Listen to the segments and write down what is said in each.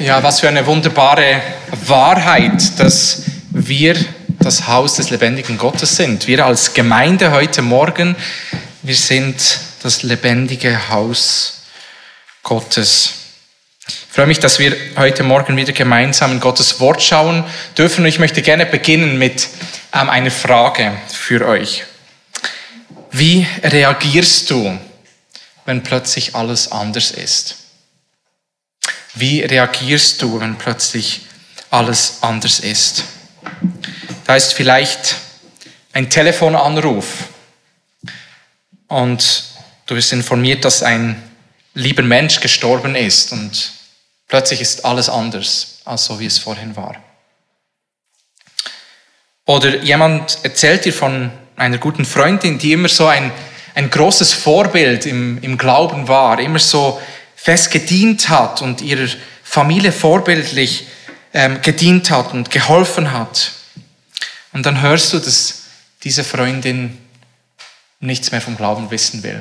Ja, was für eine wunderbare Wahrheit, dass wir das Haus des lebendigen Gottes sind. Wir als Gemeinde heute Morgen, wir sind das lebendige Haus Gottes. Ich freue mich, dass wir heute Morgen wieder gemeinsam in Gottes Wort schauen dürfen. Ich möchte gerne beginnen mit ähm, einer Frage für euch. Wie reagierst du, wenn plötzlich alles anders ist? Wie reagierst du, wenn plötzlich alles anders ist? Da ist vielleicht ein Telefonanruf und du wirst informiert, dass ein lieber Mensch gestorben ist und plötzlich ist alles anders, als so wie es vorhin war. Oder jemand erzählt dir von einer guten Freundin, die immer so ein, ein großes Vorbild im, im Glauben war, immer so fest gedient hat und ihrer Familie vorbildlich ähm, gedient hat und geholfen hat. Und dann hörst du, dass diese Freundin nichts mehr vom Glauben wissen will.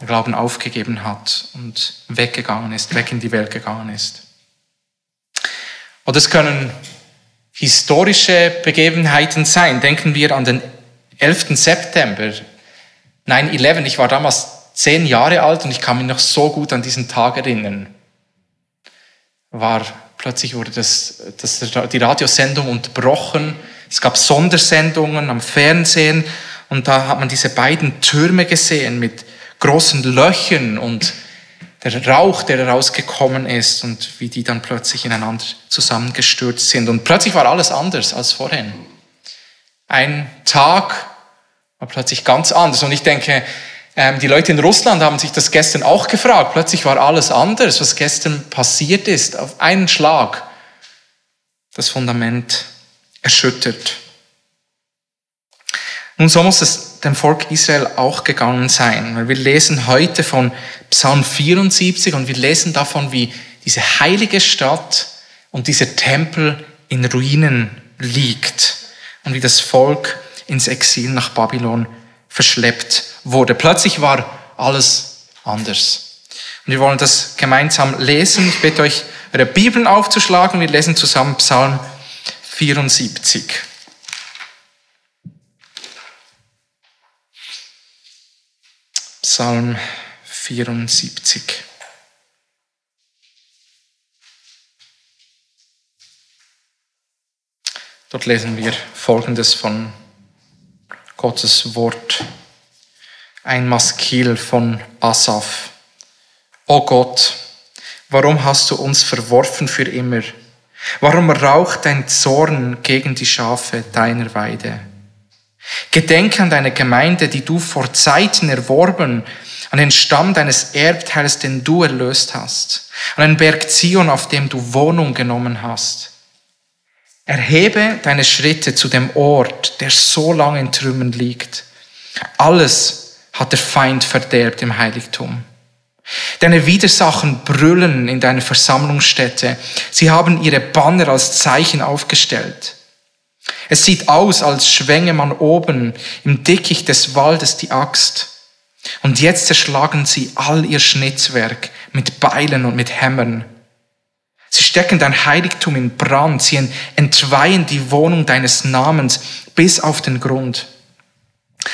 Den Glauben aufgegeben hat und weggegangen ist, weg in die Welt gegangen ist. Oder es können historische Begebenheiten sein. Denken wir an den 11. September 9-11. Ich war damals zehn Jahre alt und ich kann mich noch so gut an diesen Tag erinnern. War plötzlich wurde das, das, die Radiosendung unterbrochen. Es gab Sondersendungen am Fernsehen und da hat man diese beiden Türme gesehen mit großen Löchern und der Rauch, der herausgekommen ist und wie die dann plötzlich ineinander zusammengestürzt sind. Und plötzlich war alles anders als vorhin. Ein Tag war plötzlich ganz anders. Und ich denke, ähm, die Leute in Russland haben sich das gestern auch gefragt. Plötzlich war alles anders, was gestern passiert ist. Auf einen Schlag das Fundament erschüttert. Nun, so muss es dem Volk Israel auch gegangen sein. Wir lesen heute von Psalm 74 und wir lesen davon, wie diese heilige Stadt und dieser Tempel in Ruinen liegt und wie das Volk ins Exil nach Babylon verschleppt wurde. Plötzlich war alles anders. Und wir wollen das gemeinsam lesen. Ich bitte euch, eure Bibeln aufzuschlagen. Wir lesen zusammen Psalm 74. Psalm 74. Dort lesen wir Folgendes von Gottes Wort. Ein Maskil von Asaf. O Gott, warum hast du uns verworfen für immer? Warum raucht dein Zorn gegen die Schafe deiner Weide? Gedenke an deine Gemeinde, die du vor Zeiten erworben, an den Stamm deines Erbteils, den du erlöst hast, an den Berg Zion, auf dem du Wohnung genommen hast. Erhebe deine Schritte zu dem Ort, der so lange in Trümmern liegt. Alles hat der Feind verderbt im Heiligtum. Deine Widersachen brüllen in deiner Versammlungsstätte. Sie haben ihre Banner als Zeichen aufgestellt. Es sieht aus, als schwänge man oben im Dickicht des Waldes die Axt. Und jetzt zerschlagen sie all ihr Schnitzwerk mit Beilen und mit Hämmern. Sie stecken dein Heiligtum in Brand, sie entweihen die Wohnung deines Namens bis auf den Grund.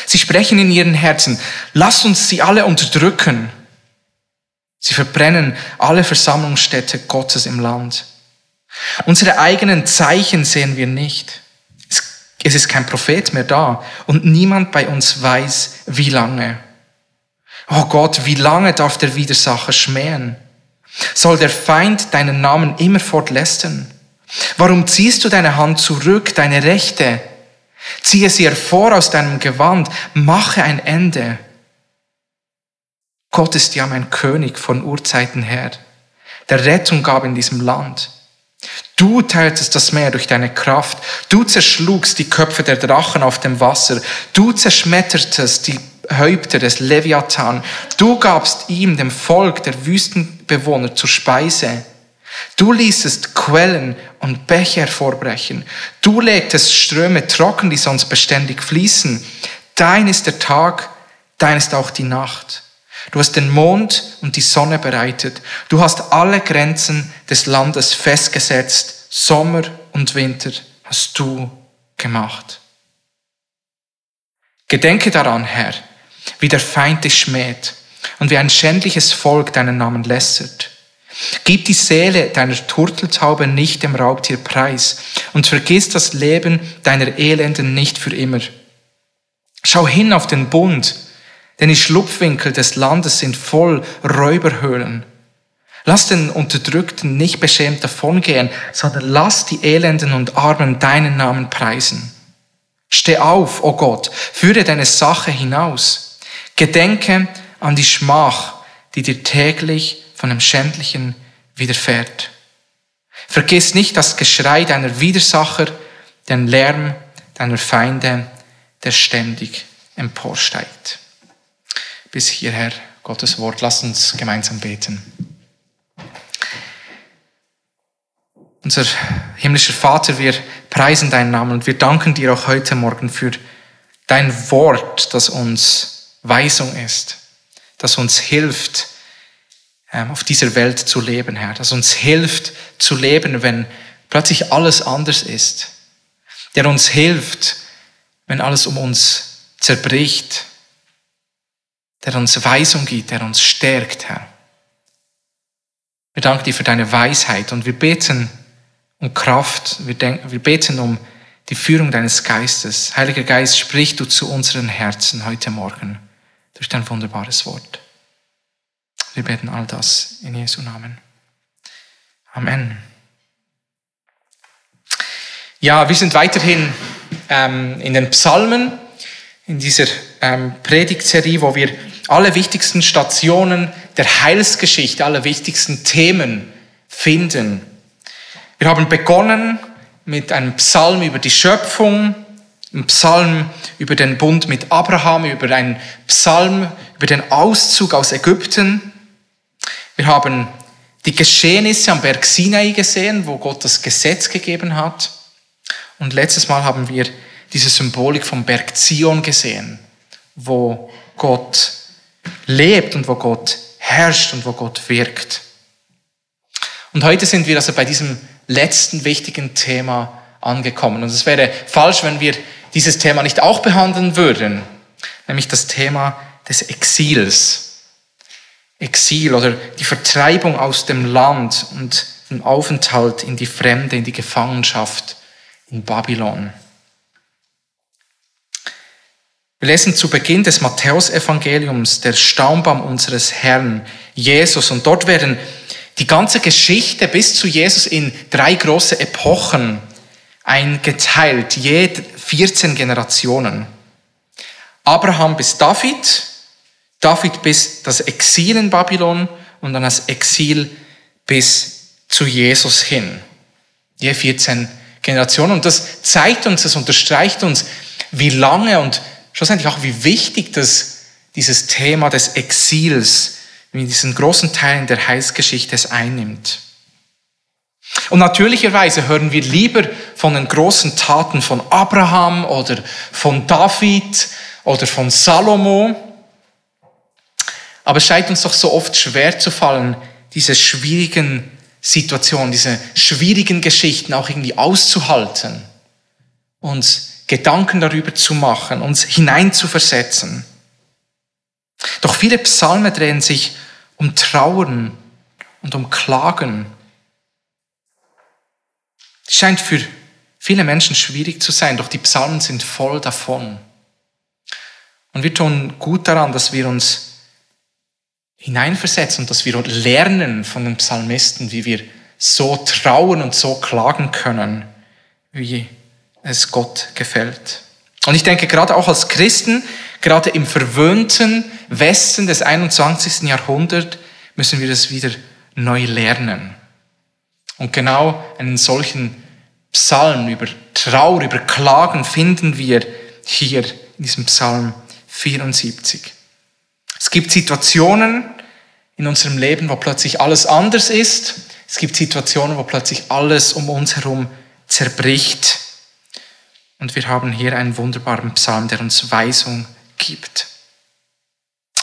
Sie sprechen in ihren Herzen, lass uns sie alle unterdrücken. Sie verbrennen alle Versammlungsstätte Gottes im Land. Unsere eigenen Zeichen sehen wir nicht. Es ist kein Prophet mehr da und niemand bei uns weiß, wie lange. Oh Gott, wie lange darf der Widersacher schmähen? Soll der Feind deinen Namen immerfort lästern? Warum ziehst du deine Hand zurück, deine Rechte? Ziehe sie hervor aus deinem Gewand, mache ein Ende. Gott ist ja mein König von Urzeiten her, der Rettung gab in diesem Land. Du teiltest das Meer durch deine Kraft. Du zerschlugst die Köpfe der Drachen auf dem Wasser. Du zerschmettertest die Häupter des Leviathan. Du gabst ihm, dem Volk der Wüstenbewohner, zur Speise. Du ließest Quellen und Bäche hervorbrechen. Du legtest Ströme trocken, die sonst beständig fließen. Dein ist der Tag, dein ist auch die Nacht. Du hast den Mond und die Sonne bereitet. Du hast alle Grenzen des Landes festgesetzt. Sommer und Winter hast du gemacht. Gedenke daran, Herr, wie der Feind dich schmäht und wie ein schändliches Volk deinen Namen lässert. Gib die Seele deiner Turteltaube nicht dem Raubtier preis und vergiss das Leben deiner Elenden nicht für immer. Schau hin auf den Bund, denn die Schlupfwinkel des Landes sind voll Räuberhöhlen. Lass den Unterdrückten nicht beschämt davongehen, sondern lass die Elenden und Armen deinen Namen preisen. Steh auf, o oh Gott, führe deine Sache hinaus. Gedenke an die Schmach, die dir täglich von dem Schändlichen widerfährt. Vergiss nicht das Geschrei deiner Widersacher, den Lärm deiner Feinde, der ständig emporsteigt. Bis hierher Gottes Wort. Lass uns gemeinsam beten. Unser himmlischer Vater, wir preisen deinen Namen und wir danken dir auch heute Morgen für dein Wort, das uns Weisung ist, das uns hilft, auf dieser Welt zu leben, Herr, das uns hilft zu leben, wenn plötzlich alles anders ist, der uns hilft, wenn alles um uns zerbricht, der uns Weisung gibt, der uns stärkt, Herr. Wir danken dir für deine Weisheit und wir beten, um Kraft. Wir, denken, wir beten um die Führung deines Geistes. Heiliger Geist, sprich du zu unseren Herzen heute Morgen durch dein wunderbares Wort. Wir beten all das in Jesu Namen. Amen. Ja, wir sind weiterhin ähm, in den Psalmen, in dieser ähm, Predigtserie, wo wir alle wichtigsten Stationen der Heilsgeschichte, alle wichtigsten Themen finden. Wir haben begonnen mit einem Psalm über die Schöpfung, einem Psalm über den Bund mit Abraham, über einen Psalm über den Auszug aus Ägypten. Wir haben die Geschehnisse am Berg Sinai gesehen, wo Gott das Gesetz gegeben hat. Und letztes Mal haben wir diese Symbolik vom Berg Zion gesehen, wo Gott lebt und wo Gott herrscht und wo Gott wirkt. Und heute sind wir also bei diesem letzten wichtigen Thema angekommen. Und es wäre falsch, wenn wir dieses Thema nicht auch behandeln würden, nämlich das Thema des Exils. Exil oder die Vertreibung aus dem Land und den Aufenthalt in die Fremde, in die Gefangenschaft in Babylon. Wir lesen zu Beginn des Matthäusevangeliums der Staumbaum unseres Herrn Jesus und dort werden die ganze Geschichte bis zu Jesus in drei große Epochen eingeteilt, je 14 Generationen. Abraham bis David, David bis das Exil in Babylon und dann das Exil bis zu Jesus hin. Je 14 Generationen. Und das zeigt uns, das unterstreicht uns, wie lange und schlussendlich auch wie wichtig das, dieses Thema des Exils in diesen großen Teilen der Heilsgeschichte es einnimmt. Und natürlicherweise hören wir lieber von den großen Taten von Abraham oder von David oder von Salomo. Aber es scheint uns doch so oft schwer zu fallen, diese schwierigen Situationen, diese schwierigen Geschichten auch irgendwie auszuhalten, uns Gedanken darüber zu machen, uns hineinzuversetzen. Doch viele Psalme drehen sich um Trauern und um Klagen. Es scheint für viele Menschen schwierig zu sein, doch die Psalmen sind voll davon. Und wir tun gut daran, dass wir uns hineinversetzen und dass wir lernen von den Psalmisten, wie wir so trauen und so klagen können, wie es Gott gefällt. Und ich denke, gerade auch als Christen, gerade im verwöhnten Westen des 21. Jahrhunderts, müssen wir das wieder neu lernen. Und genau einen solchen Psalm über Trauer, über Klagen finden wir hier in diesem Psalm 74. Es gibt Situationen in unserem Leben, wo plötzlich alles anders ist. Es gibt Situationen, wo plötzlich alles um uns herum zerbricht. Und wir haben hier einen wunderbaren Psalm, der uns Weisung gibt.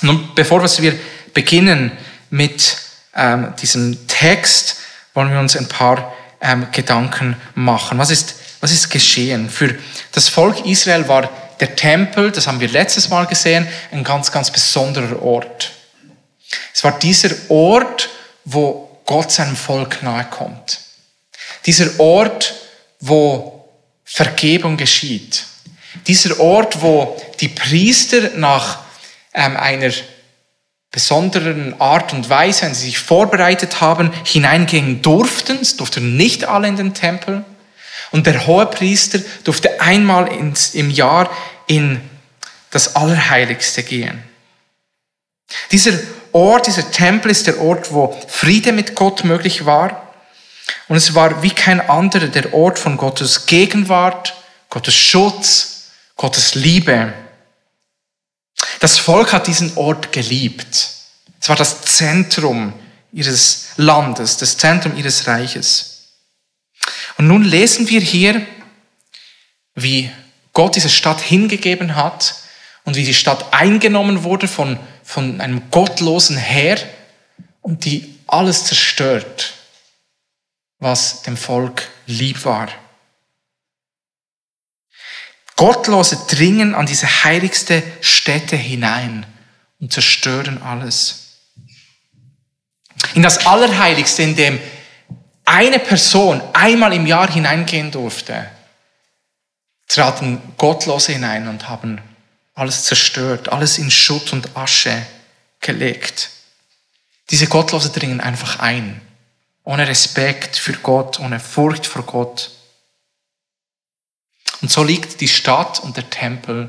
Nun, bevor wir beginnen mit ähm, diesem Text, wollen wir uns ein paar ähm, Gedanken machen. Was ist, was ist geschehen? Für das Volk Israel war der Tempel, das haben wir letztes Mal gesehen, ein ganz, ganz besonderer Ort. Es war dieser Ort, wo Gott seinem Volk nahe kommt. Dieser Ort, wo Vergebung geschieht. Dieser Ort, wo die Priester nach ähm, einer besonderen Art und Weise, wenn sie sich vorbereitet haben, hineingehen durften. Es durften nicht alle in den Tempel. Und der Hohepriester durfte einmal ins, im Jahr in das Allerheiligste gehen. Dieser Ort, dieser Tempel ist der Ort, wo Friede mit Gott möglich war. Und es war wie kein anderer der Ort von Gottes Gegenwart, Gottes Schutz, Gottes Liebe. Das Volk hat diesen Ort geliebt. Es war das Zentrum ihres Landes, das Zentrum ihres Reiches. Und nun lesen wir hier, wie Gott diese Stadt hingegeben hat und wie die Stadt eingenommen wurde von, von einem gottlosen Herr und die alles zerstört, was dem Volk lieb war. Gottlose dringen an diese heiligste Stätte hinein und zerstören alles. In das Allerheiligste, in dem eine Person einmal im Jahr hineingehen durfte, traten Gottlose hinein und haben alles zerstört, alles in Schutt und Asche gelegt. Diese Gottlose dringen einfach ein, ohne Respekt für Gott, ohne Furcht vor Gott. Und so liegt die Stadt und der Tempel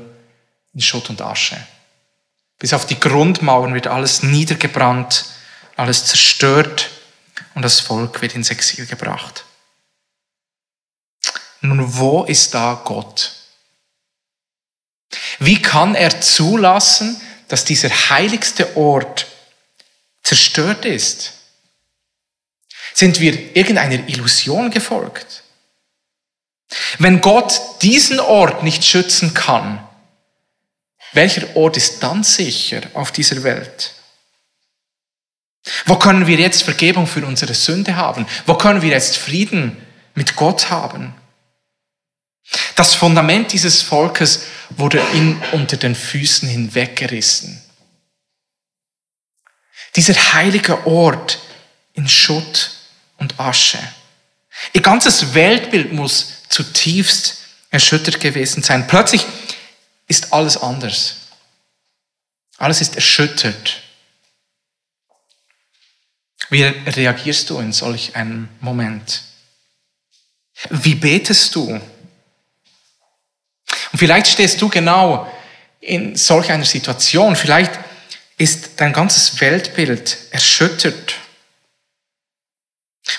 in Schutt und Asche. Bis auf die Grundmauern wird alles niedergebrannt, alles zerstört und das Volk wird ins Exil gebracht. Nun, wo ist da Gott? Wie kann er zulassen, dass dieser heiligste Ort zerstört ist? Sind wir irgendeiner Illusion gefolgt? Wenn Gott diesen Ort nicht schützen kann, welcher Ort ist dann sicher auf dieser Welt? Wo können wir jetzt Vergebung für unsere Sünde haben? Wo können wir jetzt Frieden mit Gott haben? Das Fundament dieses Volkes wurde ihnen unter den Füßen hinweggerissen. Dieser heilige Ort in Schutt und Asche. Ihr ganzes Weltbild muss zutiefst erschüttert gewesen sein. Plötzlich ist alles anders. Alles ist erschüttert. Wie reagierst du in solch einem Moment? Wie betest du? Und vielleicht stehst du genau in solch einer Situation. Vielleicht ist dein ganzes Weltbild erschüttert.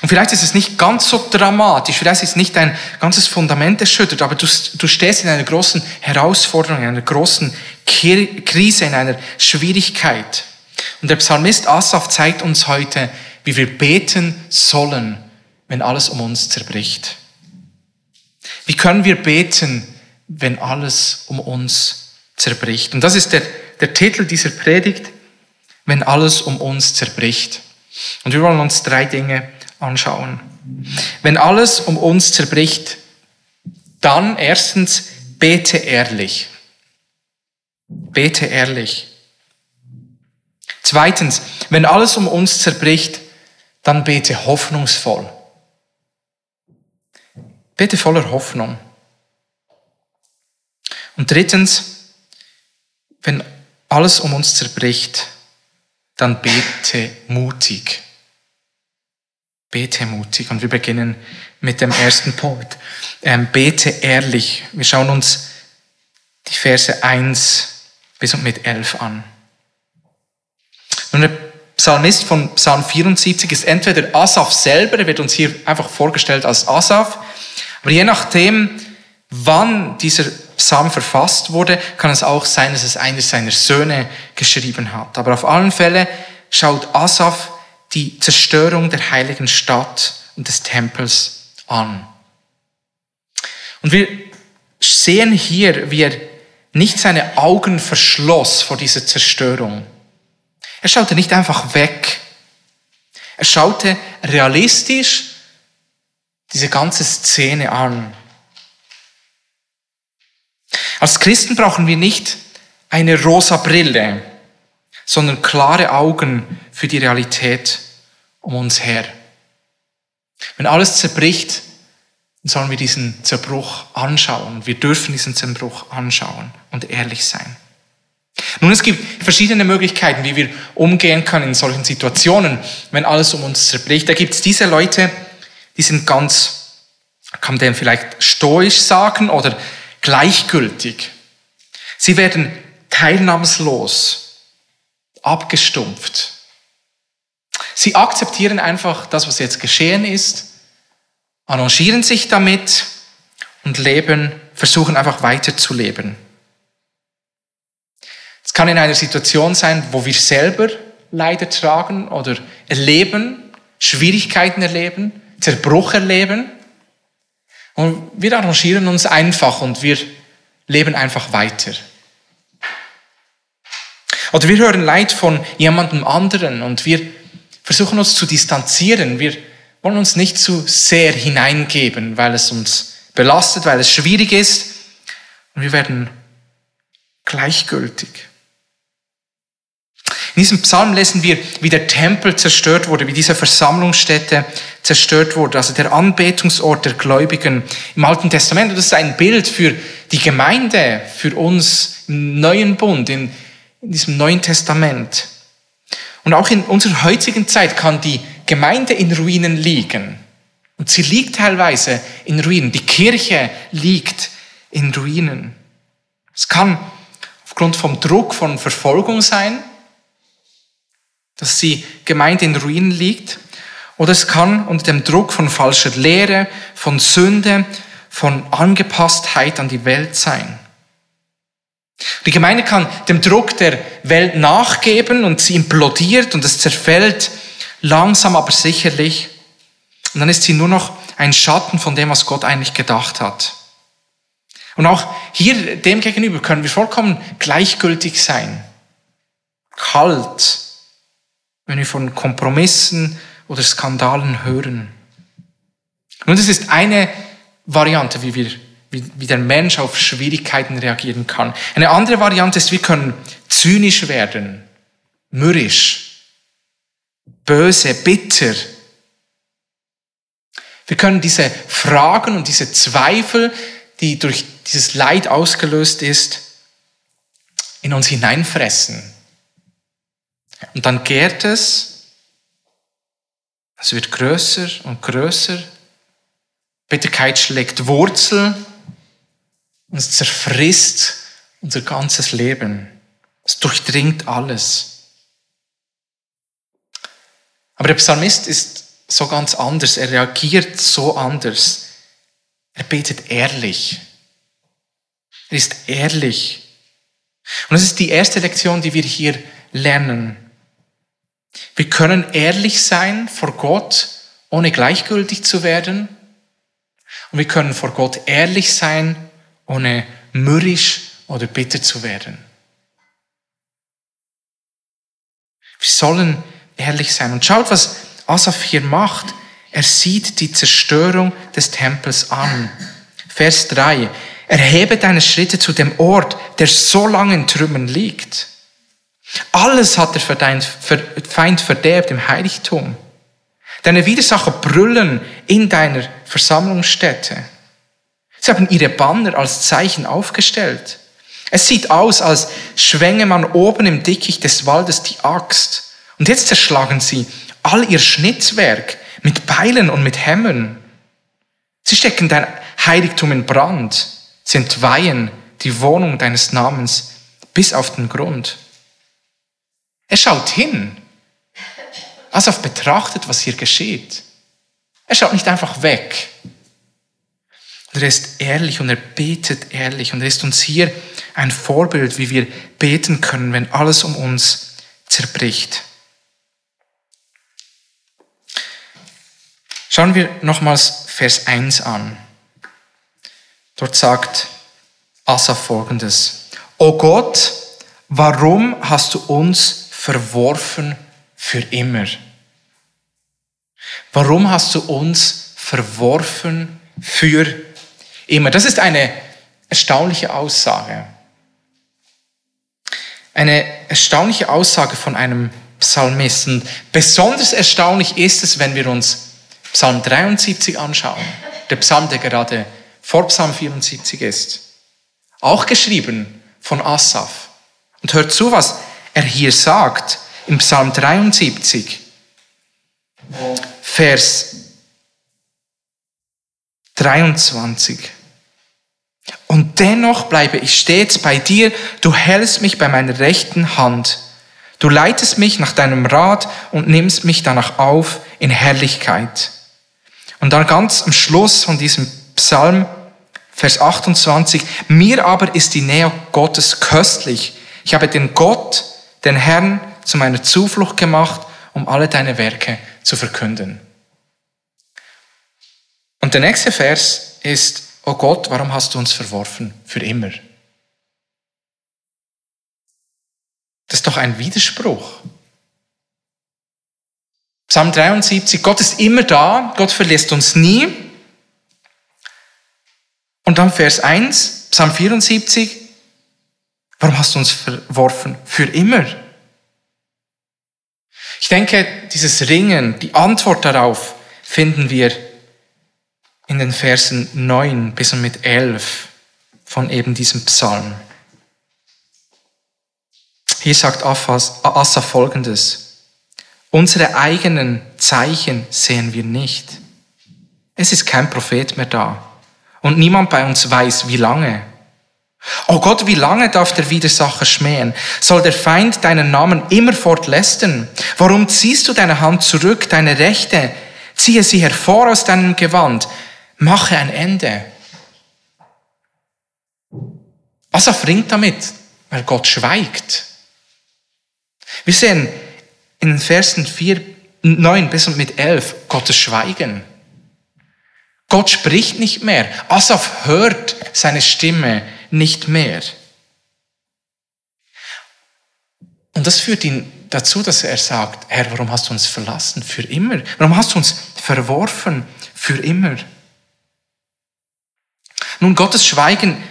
Und vielleicht ist es nicht ganz so dramatisch, vielleicht ist nicht dein ganzes Fundament erschüttert, aber du, du stehst in einer großen Herausforderung, in einer großen Krise, in einer Schwierigkeit. Und der Psalmist Asaf zeigt uns heute, wie wir beten sollen, wenn alles um uns zerbricht. Wie können wir beten, wenn alles um uns zerbricht? Und das ist der, der Titel dieser Predigt, wenn alles um uns zerbricht. Und wir wollen uns drei Dinge anschauen. Wenn alles um uns zerbricht, dann erstens bete ehrlich. Bete ehrlich. Zweitens, wenn alles um uns zerbricht, dann bete hoffnungsvoll. Bete voller Hoffnung. Und drittens, wenn alles um uns zerbricht, dann bete mutig. Bete mutig. Und wir beginnen mit dem ersten Punkt. Ähm, bete ehrlich. Wir schauen uns die Verse 1 bis und mit 11 an. Nun, der Psalmist von Psalm 74 ist entweder Asaf selber, er wird uns hier einfach vorgestellt als Asaf, aber je nachdem, wann dieser Psalm verfasst wurde, kann es auch sein, dass es einer seiner Söhne geschrieben hat. Aber auf allen Fällen schaut Asaf die Zerstörung der heiligen Stadt und des Tempels an. Und wir sehen hier, wie er nicht seine Augen verschloss vor dieser Zerstörung, Er schaute nicht einfach weg. Er schaute realistisch diese ganze Szene an. Als Christen brauchen wir nicht eine rosa Brille, sondern klare Augen für die Realität um uns her. Wenn alles zerbricht, dann sollen wir diesen Zerbruch anschauen. Wir dürfen diesen Zerbruch anschauen und ehrlich sein. Nun, es gibt verschiedene Möglichkeiten, wie wir umgehen können in solchen Situationen, wenn alles um uns zerbricht. Da gibt es diese Leute, die sind ganz, kann man den vielleicht stoisch sagen oder gleichgültig. Sie werden teilnahmslos, abgestumpft. Sie akzeptieren einfach das, was jetzt geschehen ist, arrangieren sich damit und leben, versuchen einfach weiterzuleben. Es kann in einer Situation sein, wo wir selber Leid tragen oder erleben, Schwierigkeiten erleben, Zerbruch erleben. Und wir arrangieren uns einfach und wir leben einfach weiter. Oder wir hören Leid von jemandem anderen und wir versuchen uns zu distanzieren. Wir wollen uns nicht zu sehr hineingeben, weil es uns belastet, weil es schwierig ist. Und wir werden gleichgültig. In diesem Psalm lesen wir, wie der Tempel zerstört wurde, wie diese Versammlungsstätte zerstört wurde, also der Anbetungsort der Gläubigen im Alten Testament. Und das ist ein Bild für die Gemeinde, für uns im neuen Bund, in, in diesem Neuen Testament. Und auch in unserer heutigen Zeit kann die Gemeinde in Ruinen liegen. Und sie liegt teilweise in Ruinen. Die Kirche liegt in Ruinen. Es kann aufgrund vom Druck von Verfolgung sein, dass die Gemeinde in Ruinen liegt. Oder es kann unter dem Druck von falscher Lehre, von Sünde, von Angepasstheit an die Welt sein. Die Gemeinde kann dem Druck der Welt nachgeben und sie implodiert und es zerfällt langsam aber sicherlich. Und dann ist sie nur noch ein Schatten von dem, was Gott eigentlich gedacht hat. Und auch hier dem gegenüber können wir vollkommen gleichgültig sein. Kalt, wenn wir von Kompromissen oder Skandalen hören. Und das ist eine Variante, wie wir wie, wie der Mensch auf Schwierigkeiten reagieren kann. Eine andere Variante ist, wir können zynisch werden, mürrisch, böse, bitter. Wir können diese Fragen und diese Zweifel, die durch dieses Leid ausgelöst ist, in uns hineinfressen. Und dann gärt es, es wird größer und größer, Bitterkeit schlägt Wurzel und es zerfrisst unser ganzes Leben. Es durchdringt alles. Aber der Psalmist ist so ganz anders. Er reagiert so anders. Er betet ehrlich. Er ist ehrlich. Und das ist die erste Lektion, die wir hier lernen. Wir können ehrlich sein vor Gott, ohne gleichgültig zu werden. Und wir können vor Gott ehrlich sein, ohne mürrisch oder bitter zu werden. Wir sollen ehrlich sein. Und schaut, was Asaf hier macht. Er sieht die Zerstörung des Tempels an. Vers 3. Erhebe deine Schritte zu dem Ort, der so lange in Trümmern liegt. Alles hat der Feind verderbt im Heiligtum. Deine Widersacher brüllen in deiner Versammlungsstätte. Sie haben ihre Banner als Zeichen aufgestellt. Es sieht aus, als schwänge man oben im Dickicht des Waldes die Axt. Und jetzt zerschlagen sie all ihr Schnitzwerk mit Beilen und mit Hämmern. Sie stecken dein Heiligtum in Brand. Sie entweihen die Wohnung deines Namens bis auf den Grund. Er schaut hin. Asaf betrachtet, was hier geschieht. Er schaut nicht einfach weg. Er ist ehrlich und er betet ehrlich. Und er ist uns hier ein Vorbild, wie wir beten können, wenn alles um uns zerbricht. Schauen wir nochmals Vers 1 an. Dort sagt Asa folgendes. O Gott, warum hast du uns verworfen für immer? Warum hast du uns verworfen für immer? Das ist eine erstaunliche Aussage. Eine erstaunliche Aussage von einem Psalmisten. Besonders erstaunlich ist es, wenn wir uns Psalm 73 anschauen. Der Psalm, der gerade vor Psalm 74 ist. Auch geschrieben von Asaph. Und hört zu, was er hier sagt im Psalm 73, Vers 23. Und dennoch bleibe ich stets bei dir, du hältst mich bei meiner rechten Hand. Du leitest mich nach deinem Rat und nimmst mich danach auf in Herrlichkeit. Und dann ganz am Schluss von diesem Psalm, Vers 28, mir aber ist die Nähe Gottes köstlich. Ich habe den Gott, den Herrn, zu meiner Zuflucht gemacht, um alle deine Werke zu verkünden. Und der nächste Vers ist, oh Gott, warum hast du uns verworfen für immer? Das ist doch ein Widerspruch. Psalm 73, Gott ist immer da, Gott verlässt uns nie. Und dann Vers 1, Psalm 74, warum hast du uns verworfen? Für immer. Ich denke, dieses Ringen, die Antwort darauf finden wir in den Versen 9 bis und mit 11 von eben diesem Psalm. Hier sagt Assa folgendes. Unsere eigenen Zeichen sehen wir nicht. Es ist kein Prophet mehr da. Und niemand bei uns weiß, wie lange. Oh Gott, wie lange darf der Widersacher schmähen? Soll der Feind deinen Namen immerfort lästern? Warum ziehst du deine Hand zurück, deine Rechte? Ziehe sie hervor aus deinem Gewand. Mache ein Ende. Asaf ringt damit, weil Gott schweigt. Wir sehen in den Versen 4, 9 bis und mit 11 Gottes Schweigen. Gott spricht nicht mehr. Asaf hört seine Stimme nicht mehr. Und das führt ihn dazu, dass er sagt, Herr, warum hast du uns verlassen für immer? Warum hast du uns verworfen für immer? Nun, Gottes Schweigen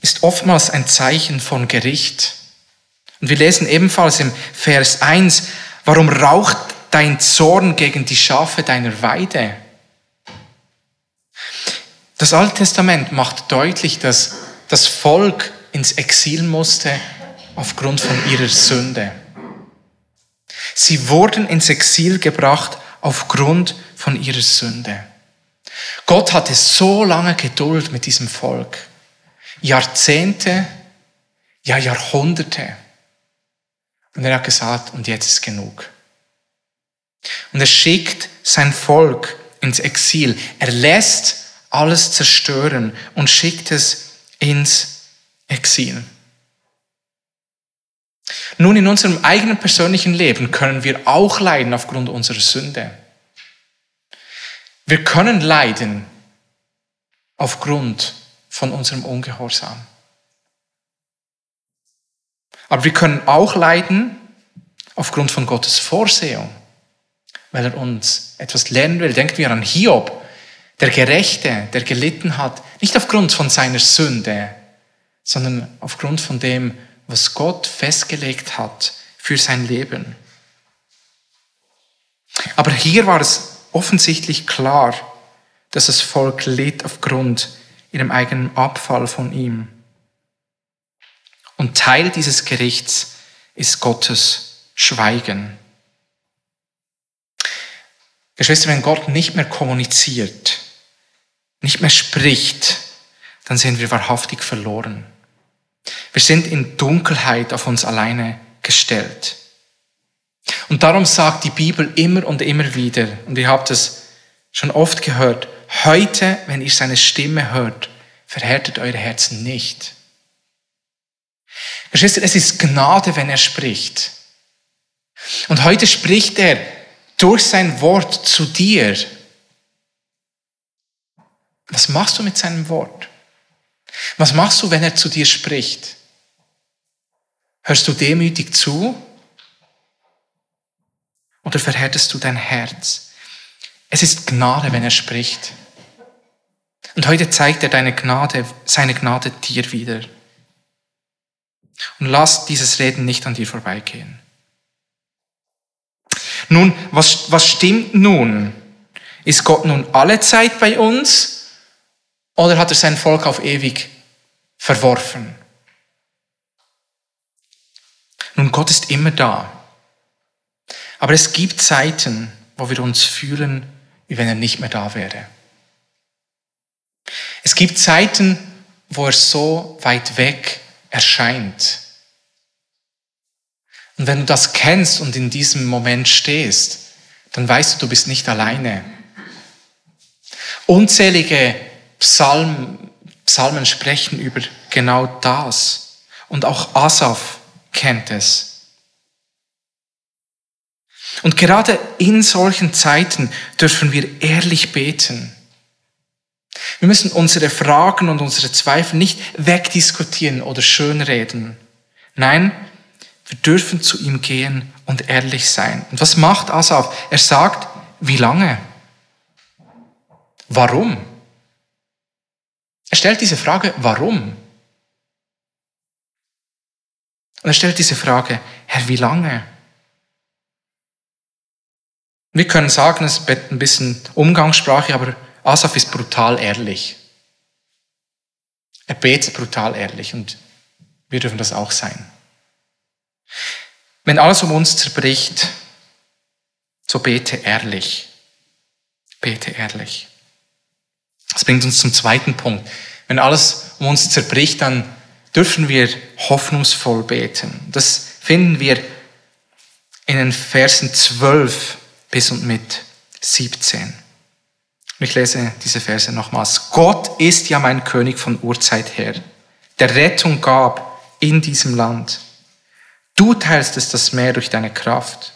ist oftmals ein Zeichen von Gericht. Und wir lesen ebenfalls im Vers 1, warum raucht dein Zorn gegen die Schafe deiner Weide? Das Alte Testament macht deutlich, dass das Volk ins Exil musste aufgrund von ihrer Sünde. Sie wurden ins Exil gebracht aufgrund von ihrer Sünde. Gott hatte so lange Geduld mit diesem Volk. Jahrzehnte, ja Jahrhunderte. Und er hat gesagt, und jetzt ist genug. Und er schickt sein Volk ins Exil. Er lässt alles zerstören und schickt es ins Exil. Nun, in unserem eigenen persönlichen Leben können wir auch leiden aufgrund unserer Sünde. Wir können leiden aufgrund von unserem Ungehorsam. Aber wir können auch leiden aufgrund von Gottes Vorsehung, weil er uns etwas lernen will. Denken wir an Hiob, der Gerechte, der gelitten hat, nicht aufgrund von seiner Sünde, sondern aufgrund von dem, was Gott festgelegt hat für sein Leben. Aber hier war es offensichtlich klar, dass das Volk litt aufgrund ihrem eigenen Abfall von ihm. Und Teil dieses Gerichts ist Gottes Schweigen. Geschwister, wenn Gott nicht mehr kommuniziert, nicht mehr spricht, dann sind wir wahrhaftig verloren. Wir sind in Dunkelheit auf uns alleine gestellt. Und darum sagt die Bibel immer und immer wieder, und ihr habt es schon oft gehört, heute, wenn ihr seine Stimme hört, verhärtet eure Herzen nicht. Geschwister, es ist Gnade, wenn er spricht. Und heute spricht er durch sein Wort zu dir. Was machst du mit seinem Wort? Was machst du, wenn er zu dir spricht? Hörst du demütig zu oder verhärtest du dein Herz? Es ist Gnade, wenn er spricht. Und heute zeigt er deine Gnade, seine Gnade dir wieder. Und lass dieses Reden nicht an dir vorbeigehen. Nun, was, was stimmt nun? Ist Gott nun alle Zeit bei uns oder hat er sein Volk auf ewig verworfen? Nun, Gott ist immer da. Aber es gibt Zeiten, wo wir uns fühlen, wie wenn er nicht mehr da wäre. Es gibt Zeiten, wo er so weit weg erscheint. Und wenn du das kennst und in diesem Moment stehst, dann weißt du, du bist nicht alleine. Unzählige Psalmen, Psalmen sprechen über genau das. Und auch Asaf kennt es. Und gerade in solchen Zeiten dürfen wir ehrlich beten. Wir müssen unsere Fragen und unsere Zweifel nicht wegdiskutieren oder schönreden. Nein, wir dürfen zu ihm gehen und ehrlich sein. Und was macht Asaf? Er sagt, wie lange? Warum? Er stellt diese Frage, warum? Und er stellt diese Frage, Herr, wie lange? Wir können sagen, es ist ein bisschen Umgangssprache, aber Asaf ist brutal ehrlich. Er betet brutal ehrlich und wir dürfen das auch sein. Wenn alles um uns zerbricht, so bete ehrlich. Bete ehrlich. Das bringt uns zum zweiten Punkt. Wenn alles um uns zerbricht, dann dürfen wir hoffnungsvoll beten. Das finden wir in den Versen 12 bis und mit 17. Ich lese diese Verse nochmals. Gott ist ja mein König von Urzeit her, der Rettung gab in diesem Land. Du teilst es das Meer durch deine Kraft.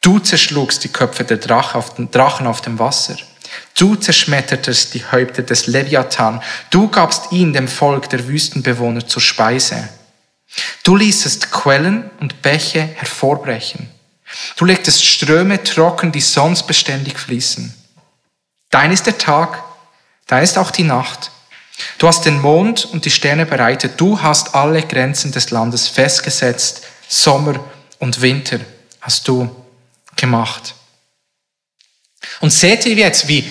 Du zerschlugst die Köpfe der Drachen auf dem Wasser. Du zerschmettertest die Häupter des Leviathan. Du gabst ihn dem Volk der Wüstenbewohner zur Speise. Du ließest Quellen und Bäche hervorbrechen. Du legtest Ströme trocken, die sonst beständig fließen. Dein ist der Tag, dein ist auch die Nacht. Du hast den Mond und die Sterne bereitet. Du hast alle Grenzen des Landes festgesetzt. Sommer und Winter hast du gemacht. Und seht ihr jetzt, wie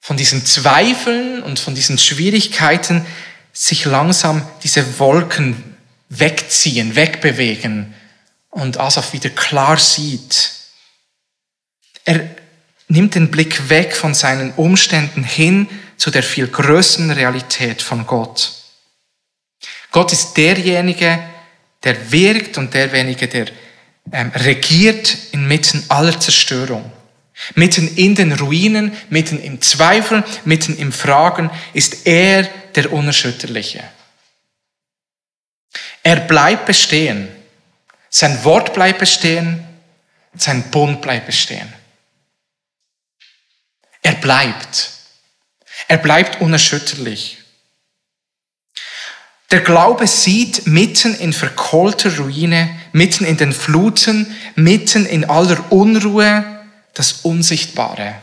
von diesen Zweifeln und von diesen Schwierigkeiten sich langsam diese Wolken wegziehen, wegbewegen und Asaf wieder klar sieht. Er nimmt den Blick weg von seinen Umständen hin zu der viel größeren Realität von Gott. Gott ist derjenige, der wirkt und derjenige, der ähm, regiert inmitten aller Zerstörung. Mitten in den Ruinen, mitten im Zweifel, mitten im Fragen ist er der Unerschütterliche. Er bleibt bestehen. Sein Wort bleibt bestehen. Sein Bund bleibt bestehen. Er bleibt. Er bleibt unerschütterlich. Der Glaube sieht mitten in verkohlter Ruine, mitten in den Fluten, mitten in aller Unruhe das Unsichtbare.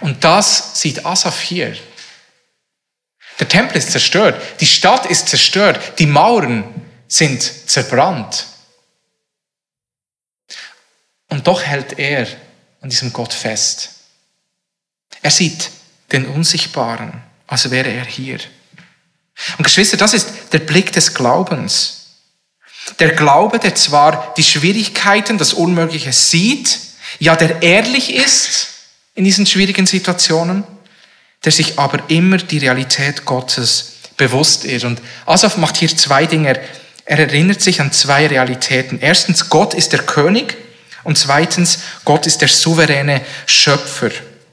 Und das sieht Asaf hier. Der Tempel ist zerstört, die Stadt ist zerstört, die Mauern sind zerbrannt. Und doch hält er an diesem Gott fest. Er sieht den Unsichtbaren, als wäre er hier. Und Geschwister, das ist der Blick des Glaubens. Der Glaube, der zwar die Schwierigkeiten, das Unmögliche sieht, ja, der ehrlich ist in diesen schwierigen Situationen, der sich aber immer die Realität Gottes bewusst ist. Und Asaf macht hier zwei Dinge. Er erinnert sich an zwei Realitäten. Erstens, Gott ist der König und zweitens, Gott ist der souveräne Schöpfer.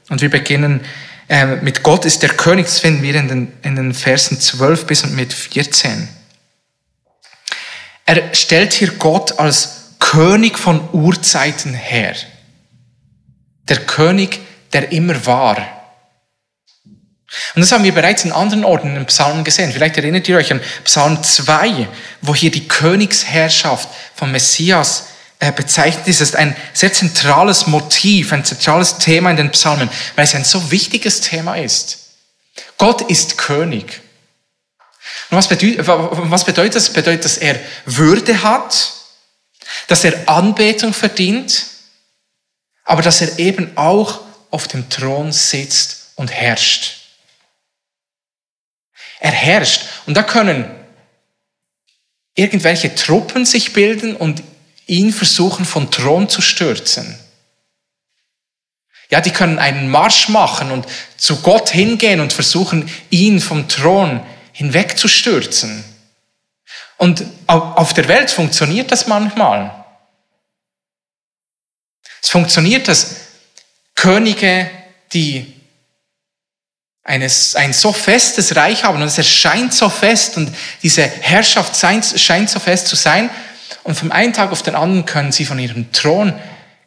Und wir beginnen äh, mit Gott ist der König, das finden wir in den, in den Versen 12 bis und mit 14. Er stellt hier Gott als König von Urzeiten her. Der König, der immer war. Und das haben wir bereits in anderen Orten im Psalmen gesehen. Vielleicht erinnert ihr euch an Psalm 2, wo hier die Königsherrschaft von Messias äh, bezeichnet ist. Es ist ein sehr zentrales Motiv, ein zentrales Thema in den Psalmen, weil es ein so wichtiges Thema ist. Gott ist König. Und was bedeutet, was bedeutet das? Bedeutet, dass er Würde hat, dass er Anbetung verdient, aber dass er eben auch auf dem Thron sitzt und herrscht. Er herrscht. Und da können irgendwelche Truppen sich bilden und ihn versuchen von Thron zu stürzen. Ja, die können einen Marsch machen und zu Gott hingehen und versuchen, ihn vom Thron hinwegzustürzen. Und auf der Welt funktioniert das manchmal. Es funktioniert, dass Könige, die eines, ein so festes Reich haben und es erscheint so fest und diese Herrschaft scheint so fest zu sein und vom einen Tag auf den anderen können sie von ihrem Thron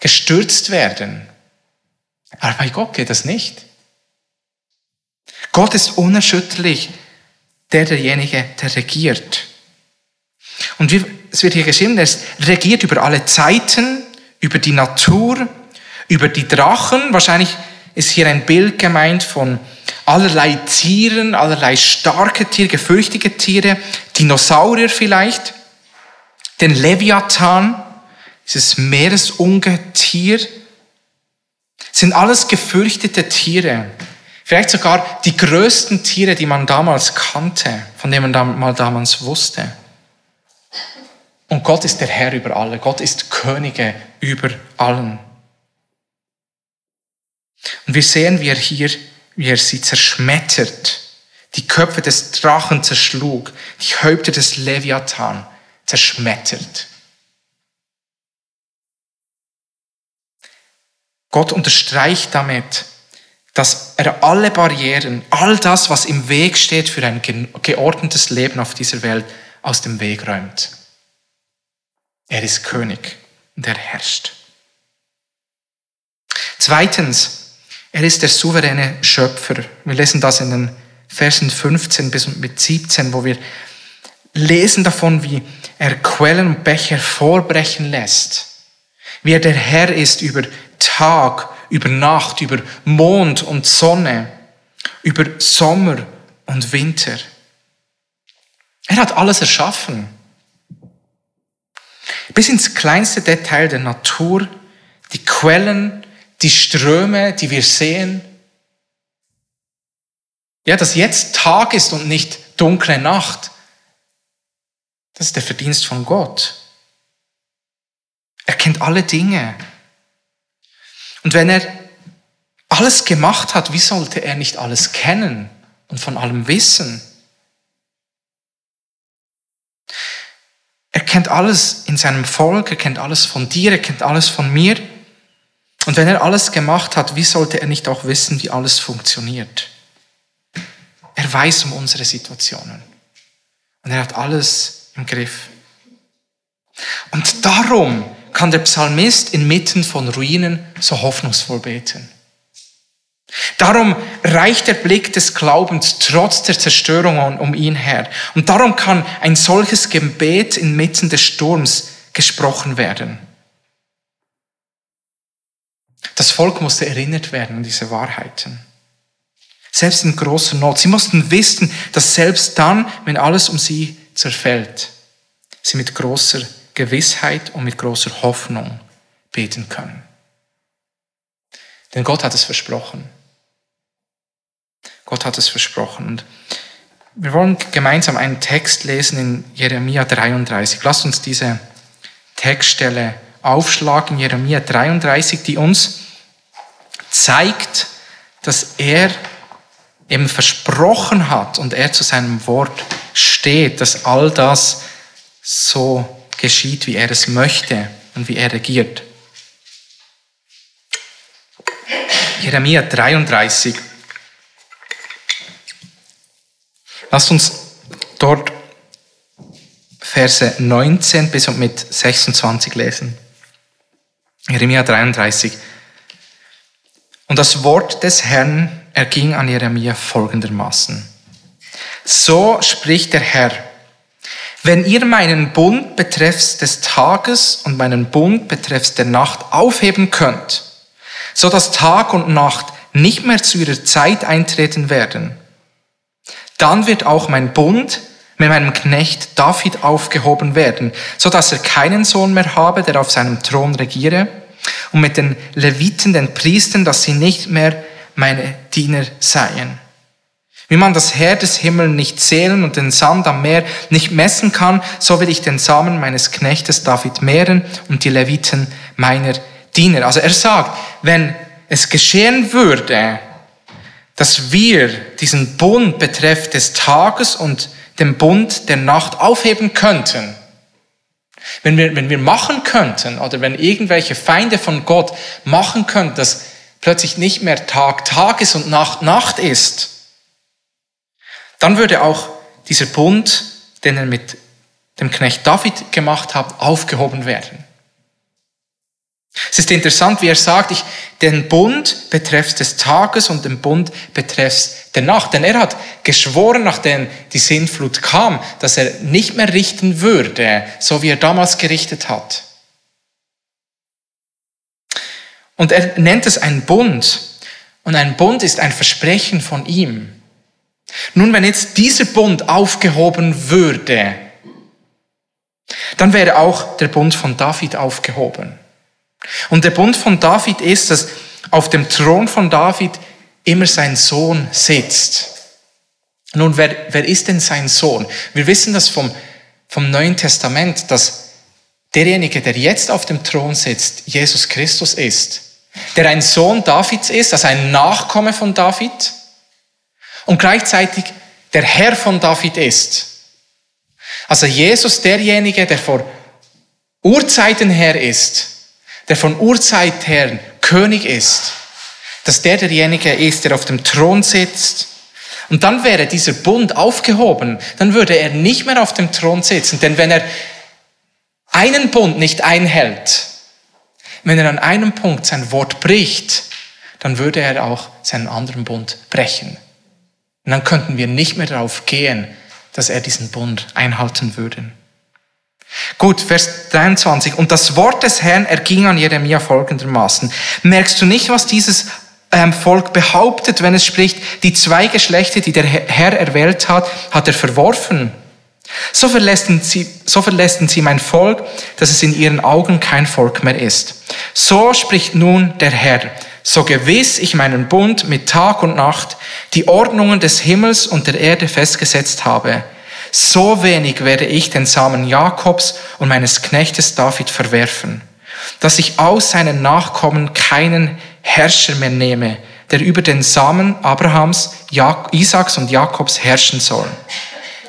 gestürzt werden. Aber bei Gott geht das nicht. Gott ist unerschütterlich, der derjenige, der regiert. Und wie, es wird hier geschrieben, er regiert über alle Zeiten, über die Natur, über die Drachen. Wahrscheinlich ist hier ein Bild gemeint von allerlei Tieren, allerlei starke Tiere, gefürchtete Tiere, Dinosaurier vielleicht, den Leviathan, dieses Meeresungetier, sind alles gefürchtete Tiere. Vielleicht sogar die größten Tiere, die man damals kannte, von denen man mal damals wusste. Und Gott ist der Herr über alle. Gott ist Könige über allen. Und wir sehen, wie er hier, wie er sie zerschmettert, die Köpfe des Drachen zerschlug, die Häupter des Leviathan zerschmettert. Gott unterstreicht damit, dass er alle Barrieren, all das, was im Weg steht für ein geordnetes Leben auf dieser Welt, aus dem Weg räumt. Er ist König und er herrscht. Zweitens, er ist der souveräne Schöpfer. Wir lesen das in den Versen 15 bis mit 17, wo wir lesen davon, wie er Quellen und Becher vorbrechen lässt. Wie er der Herr ist über Tag, über Nacht, über Mond und Sonne, über Sommer und Winter. Er hat alles erschaffen. Bis ins kleinste Detail der Natur, die Quellen, die Ströme, die wir sehen. Ja, dass jetzt Tag ist und nicht dunkle Nacht. Das ist der Verdienst von Gott. Er kennt alle Dinge. Und wenn er alles gemacht hat, wie sollte er nicht alles kennen und von allem wissen? Er kennt alles in seinem Volk, er kennt alles von dir, er kennt alles von mir. Und wenn er alles gemacht hat, wie sollte er nicht auch wissen, wie alles funktioniert? Er weiß um unsere Situationen. Und er hat alles im Griff. Und darum kann der Psalmist inmitten von Ruinen so hoffnungsvoll beten. Darum reicht der Blick des Glaubens trotz der Zerstörung um ihn her. Und darum kann ein solches Gebet inmitten des Sturms gesprochen werden. Das Volk musste erinnert werden an diese Wahrheiten. Selbst in großer Not. Sie mussten wissen, dass selbst dann, wenn alles um sie zerfällt, sie mit großer Gewissheit und mit großer Hoffnung beten können. Denn Gott hat es versprochen. Gott hat es versprochen. Und wir wollen gemeinsam einen Text lesen in Jeremia 33. Lasst uns diese Textstelle aufschlagen, Jeremia 33, die uns zeigt, dass er eben versprochen hat und er zu seinem Wort steht, dass all das so geschieht, wie er es möchte und wie er regiert. Jeremia 33. Lasst uns dort Verse 19 bis und mit 26 lesen. Jeremia 33. Und das Wort des Herrn erging an Jeremia folgendermaßen. So spricht der Herr, wenn ihr meinen Bund betreffs des Tages und meinen Bund betreffs der Nacht aufheben könnt, so dass Tag und Nacht nicht mehr zu ihrer Zeit eintreten werden, dann wird auch mein Bund mit meinem Knecht David aufgehoben werden, so dass er keinen Sohn mehr habe, der auf seinem Thron regiere, und mit den Leviten, den Priestern, dass sie nicht mehr meine Diener seien. Wie man das Heer des Himmels nicht zählen und den Sand am Meer nicht messen kann, so will ich den Samen meines Knechtes David mehren und die Leviten meiner Diener. Also er sagt, wenn es geschehen würde, dass wir diesen Bund betreffend des Tages und den Bund der Nacht aufheben könnten, wenn wir, wenn wir machen könnten oder wenn irgendwelche Feinde von Gott machen könnten, dass plötzlich nicht mehr Tag Tag ist und Nacht Nacht ist, dann würde auch dieser Bund, den er mit dem Knecht David gemacht hat, aufgehoben werden. Es ist interessant, wie er sagt, ich, den Bund betreffs des Tages und den Bund betreffs der Nacht. Denn er hat geschworen, nachdem die Sintflut kam, dass er nicht mehr richten würde, so wie er damals gerichtet hat. Und er nennt es einen Bund. Und ein Bund ist ein Versprechen von ihm. Nun, wenn jetzt dieser Bund aufgehoben würde, dann wäre auch der Bund von David aufgehoben. Und der Bund von David ist, dass auf dem Thron von David immer sein Sohn sitzt. Nun, wer, wer ist denn sein Sohn? Wir wissen das vom, vom Neuen Testament, dass derjenige, der jetzt auf dem Thron sitzt, Jesus Christus ist, der ein Sohn Davids ist, also ein Nachkomme von David und gleichzeitig der Herr von David ist. Also Jesus derjenige, der vor Urzeiten her ist, der von Urzeit her König ist, dass der derjenige ist, der auf dem Thron sitzt. Und dann wäre dieser Bund aufgehoben, dann würde er nicht mehr auf dem Thron sitzen. Denn wenn er einen Bund nicht einhält, wenn er an einem Punkt sein Wort bricht, dann würde er auch seinen anderen Bund brechen. Und dann könnten wir nicht mehr darauf gehen, dass er diesen Bund einhalten würde. Gut, Vers 23. Und das Wort des Herrn erging an Jeremia folgendermaßen. Merkst du nicht, was dieses ähm, Volk behauptet, wenn es spricht, die zwei Geschlechter, die der Herr erwählt hat, hat er verworfen? So verlässten sie, so verlässten sie mein Volk, dass es in ihren Augen kein Volk mehr ist. So spricht nun der Herr. So gewiss ich meinen Bund mit Tag und Nacht, die Ordnungen des Himmels und der Erde festgesetzt habe so wenig werde ich den Samen Jakobs und meines Knechtes David verwerfen, dass ich aus seinen Nachkommen keinen Herrscher mehr nehme, der über den Samen Abrahams, Isaaks und Jakobs herrschen soll.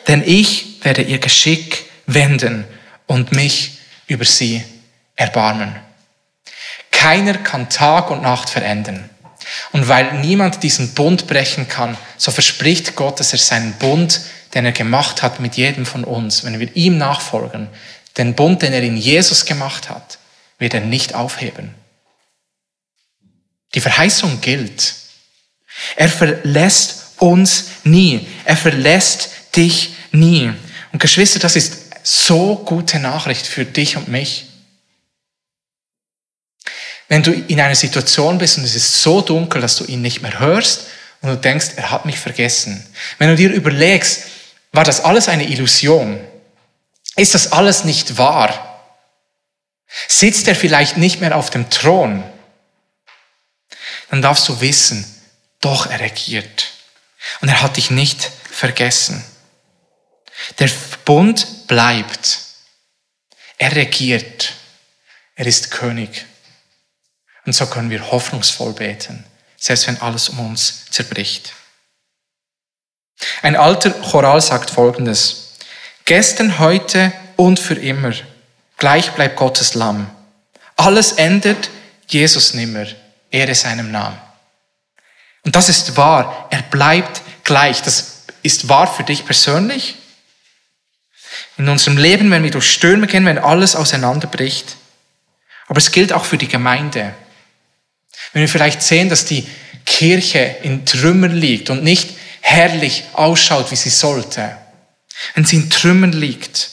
Denn ich werde ihr Geschick wenden und mich über sie erbarmen. Keiner kann Tag und Nacht verändern. Und weil niemand diesen Bund brechen kann, so verspricht Gott, dass er seinen Bund den er gemacht hat mit jedem von uns, wenn wir ihm nachfolgen, den Bund, den er in Jesus gemacht hat, wird er nicht aufheben. Die Verheißung gilt. Er verlässt uns nie. Er verlässt dich nie. Und Geschwister, das ist so gute Nachricht für dich und mich. Wenn du in einer Situation bist und es ist so dunkel, dass du ihn nicht mehr hörst und du denkst, er hat mich vergessen. Wenn du dir überlegst, war das alles eine Illusion? Ist das alles nicht wahr? Sitzt er vielleicht nicht mehr auf dem Thron? Dann darfst du wissen, doch er regiert. Und er hat dich nicht vergessen. Der Bund bleibt. Er regiert. Er ist König. Und so können wir hoffnungsvoll beten, selbst wenn alles um uns zerbricht. Ein alter Choral sagt folgendes. Gestern, heute und für immer. Gleich bleibt Gottes Lamm. Alles ändert, Jesus nimmer. Ehre seinem Namen. Und das ist wahr. Er bleibt gleich. Das ist wahr für dich persönlich. In unserem Leben, wenn wir durch Stürme gehen, wenn alles auseinanderbricht. Aber es gilt auch für die Gemeinde. Wenn wir vielleicht sehen, dass die Kirche in Trümmern liegt und nicht herrlich ausschaut, wie sie sollte, wenn sie in Trümmern liegt,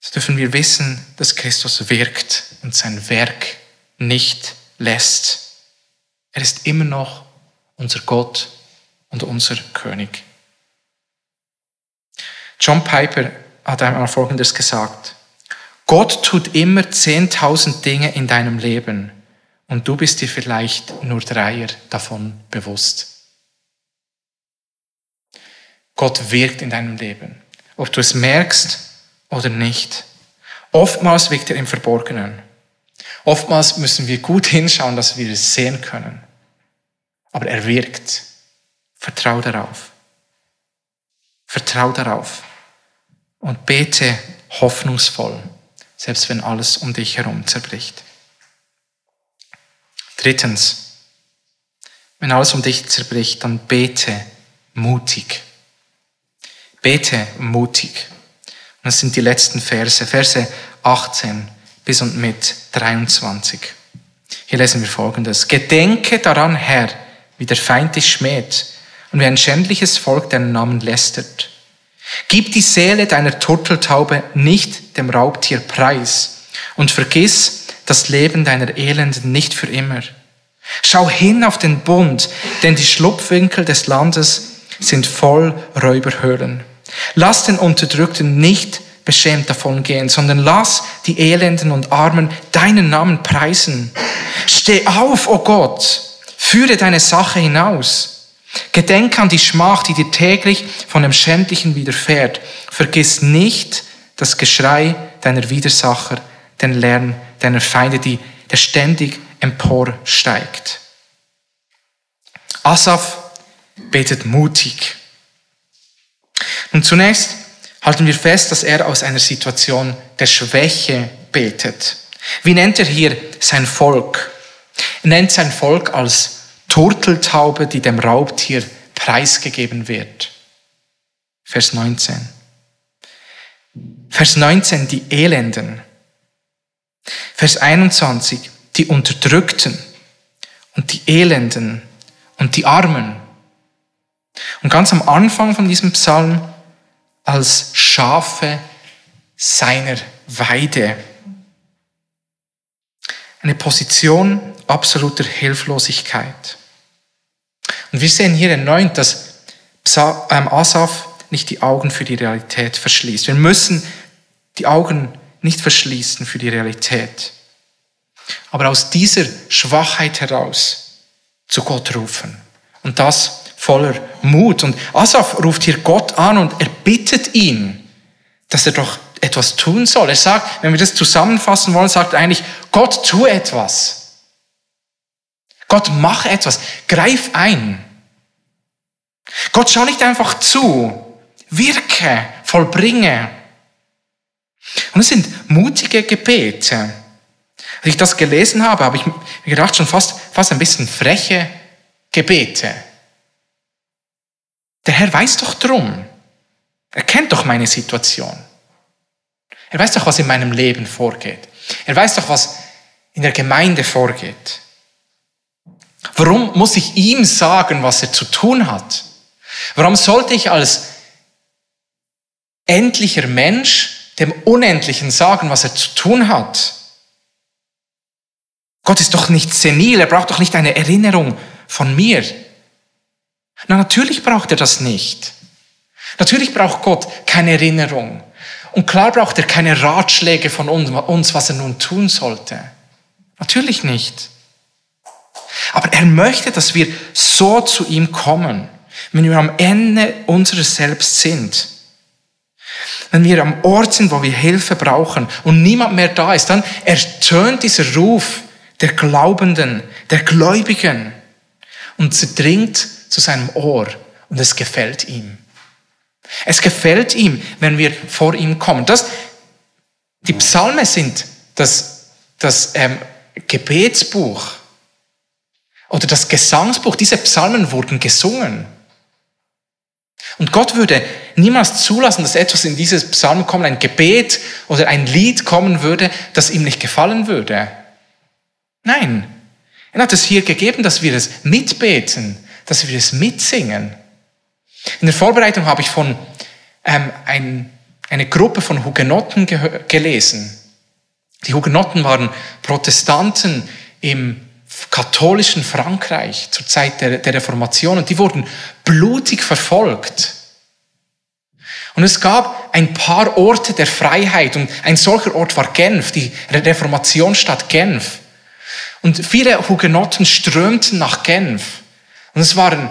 so dürfen wir wissen, dass Christus wirkt und sein Werk nicht lässt. Er ist immer noch unser Gott und unser König. John Piper hat einmal Folgendes gesagt. Gott tut immer 10.000 Dinge in deinem Leben und du bist dir vielleicht nur Dreier davon bewusst. Gott wirkt in deinem Leben, ob du es merkst oder nicht. Oftmals wirkt er im Verborgenen. Oftmals müssen wir gut hinschauen, dass wir es sehen können. Aber er wirkt. Vertrau darauf. Vertrau darauf. Und bete hoffnungsvoll, selbst wenn alles um dich herum zerbricht. Drittens, wenn alles um dich zerbricht, dann bete mutig. Bete mutig. Und das sind die letzten Verse, Verse 18 bis und mit 23. Hier lesen wir folgendes. Gedenke daran, Herr, wie der Feind dich schmäht und wie ein schändliches Volk deinen Namen lästert. Gib die Seele deiner Turteltaube nicht dem Raubtier preis und vergiss das Leben deiner Elenden nicht für immer. Schau hin auf den Bund, denn die Schlupfwinkel des Landes sind voll Räuberhöhlen. Lass den Unterdrückten nicht beschämt davongehen, sondern lass die Elenden und Armen deinen Namen preisen. Steh auf, o oh Gott, führe deine Sache hinaus. Gedenk an die Schmach, die dir täglich von dem Schändlichen widerfährt. Vergiss nicht das Geschrei deiner Widersacher, den Lärm deiner Feinde, die, der ständig emporsteigt. Asaf betet mutig. Und zunächst halten wir fest, dass er aus einer Situation der Schwäche betet. Wie nennt er hier sein Volk? Er nennt sein Volk als Turteltaube, die dem Raubtier preisgegeben wird. Vers 19. Vers 19, die Elenden. Vers 21, die Unterdrückten und die Elenden und die Armen. Und ganz am Anfang von diesem Psalm als Schafe seiner Weide. Eine Position absoluter Hilflosigkeit. Und wir sehen hier erneut, dass ähm, Asaf nicht die Augen für die Realität verschließt. Wir müssen die Augen nicht verschließen für die Realität. Aber aus dieser Schwachheit heraus zu Gott rufen. Und das voller Mut. Und Asaf ruft hier Gott an und er bittet ihn, dass er doch etwas tun soll. Er sagt, wenn wir das zusammenfassen wollen, sagt er eigentlich, Gott, tu etwas. Gott, mach etwas. Greif ein. Gott, schau nicht einfach zu. Wirke, vollbringe. Und es sind mutige Gebete. Als ich das gelesen habe, habe ich mir gedacht, schon fast, fast ein bisschen freche Gebete. Der Herr weiß doch drum. Er kennt doch meine Situation. Er weiß doch, was in meinem Leben vorgeht. Er weiß doch, was in der Gemeinde vorgeht. Warum muss ich ihm sagen, was er zu tun hat? Warum sollte ich als endlicher Mensch dem Unendlichen sagen, was er zu tun hat? Gott ist doch nicht senil, er braucht doch nicht eine Erinnerung von mir. Na, natürlich braucht er das nicht. Natürlich braucht Gott keine Erinnerung. Und klar braucht er keine Ratschläge von uns, was er nun tun sollte. Natürlich nicht. Aber er möchte, dass wir so zu ihm kommen, wenn wir am Ende unseres Selbst sind. Wenn wir am Ort sind, wo wir Hilfe brauchen und niemand mehr da ist, dann ertönt dieser Ruf der Glaubenden, der Gläubigen und zerdringt zu seinem Ohr und es gefällt ihm. Es gefällt ihm, wenn wir vor ihm kommen. Das, die Psalme sind das, das ähm, Gebetsbuch oder das Gesangsbuch. Diese Psalmen wurden gesungen. Und Gott würde niemals zulassen, dass etwas in dieses Psalm kommt, ein Gebet oder ein Lied kommen würde, das ihm nicht gefallen würde. Nein, er hat es hier gegeben, dass wir es mitbeten, dass wir es mitsingen. In der Vorbereitung habe ich von ähm, ein eine Gruppe von Hugenotten gelesen. Die Hugenotten waren Protestanten im katholischen Frankreich zur Zeit der, der Reformation und die wurden blutig verfolgt. Und es gab ein paar Orte der Freiheit und ein solcher Ort war Genf, die Reformationsstadt Genf. Und viele Hugenotten strömten nach Genf. Und es waren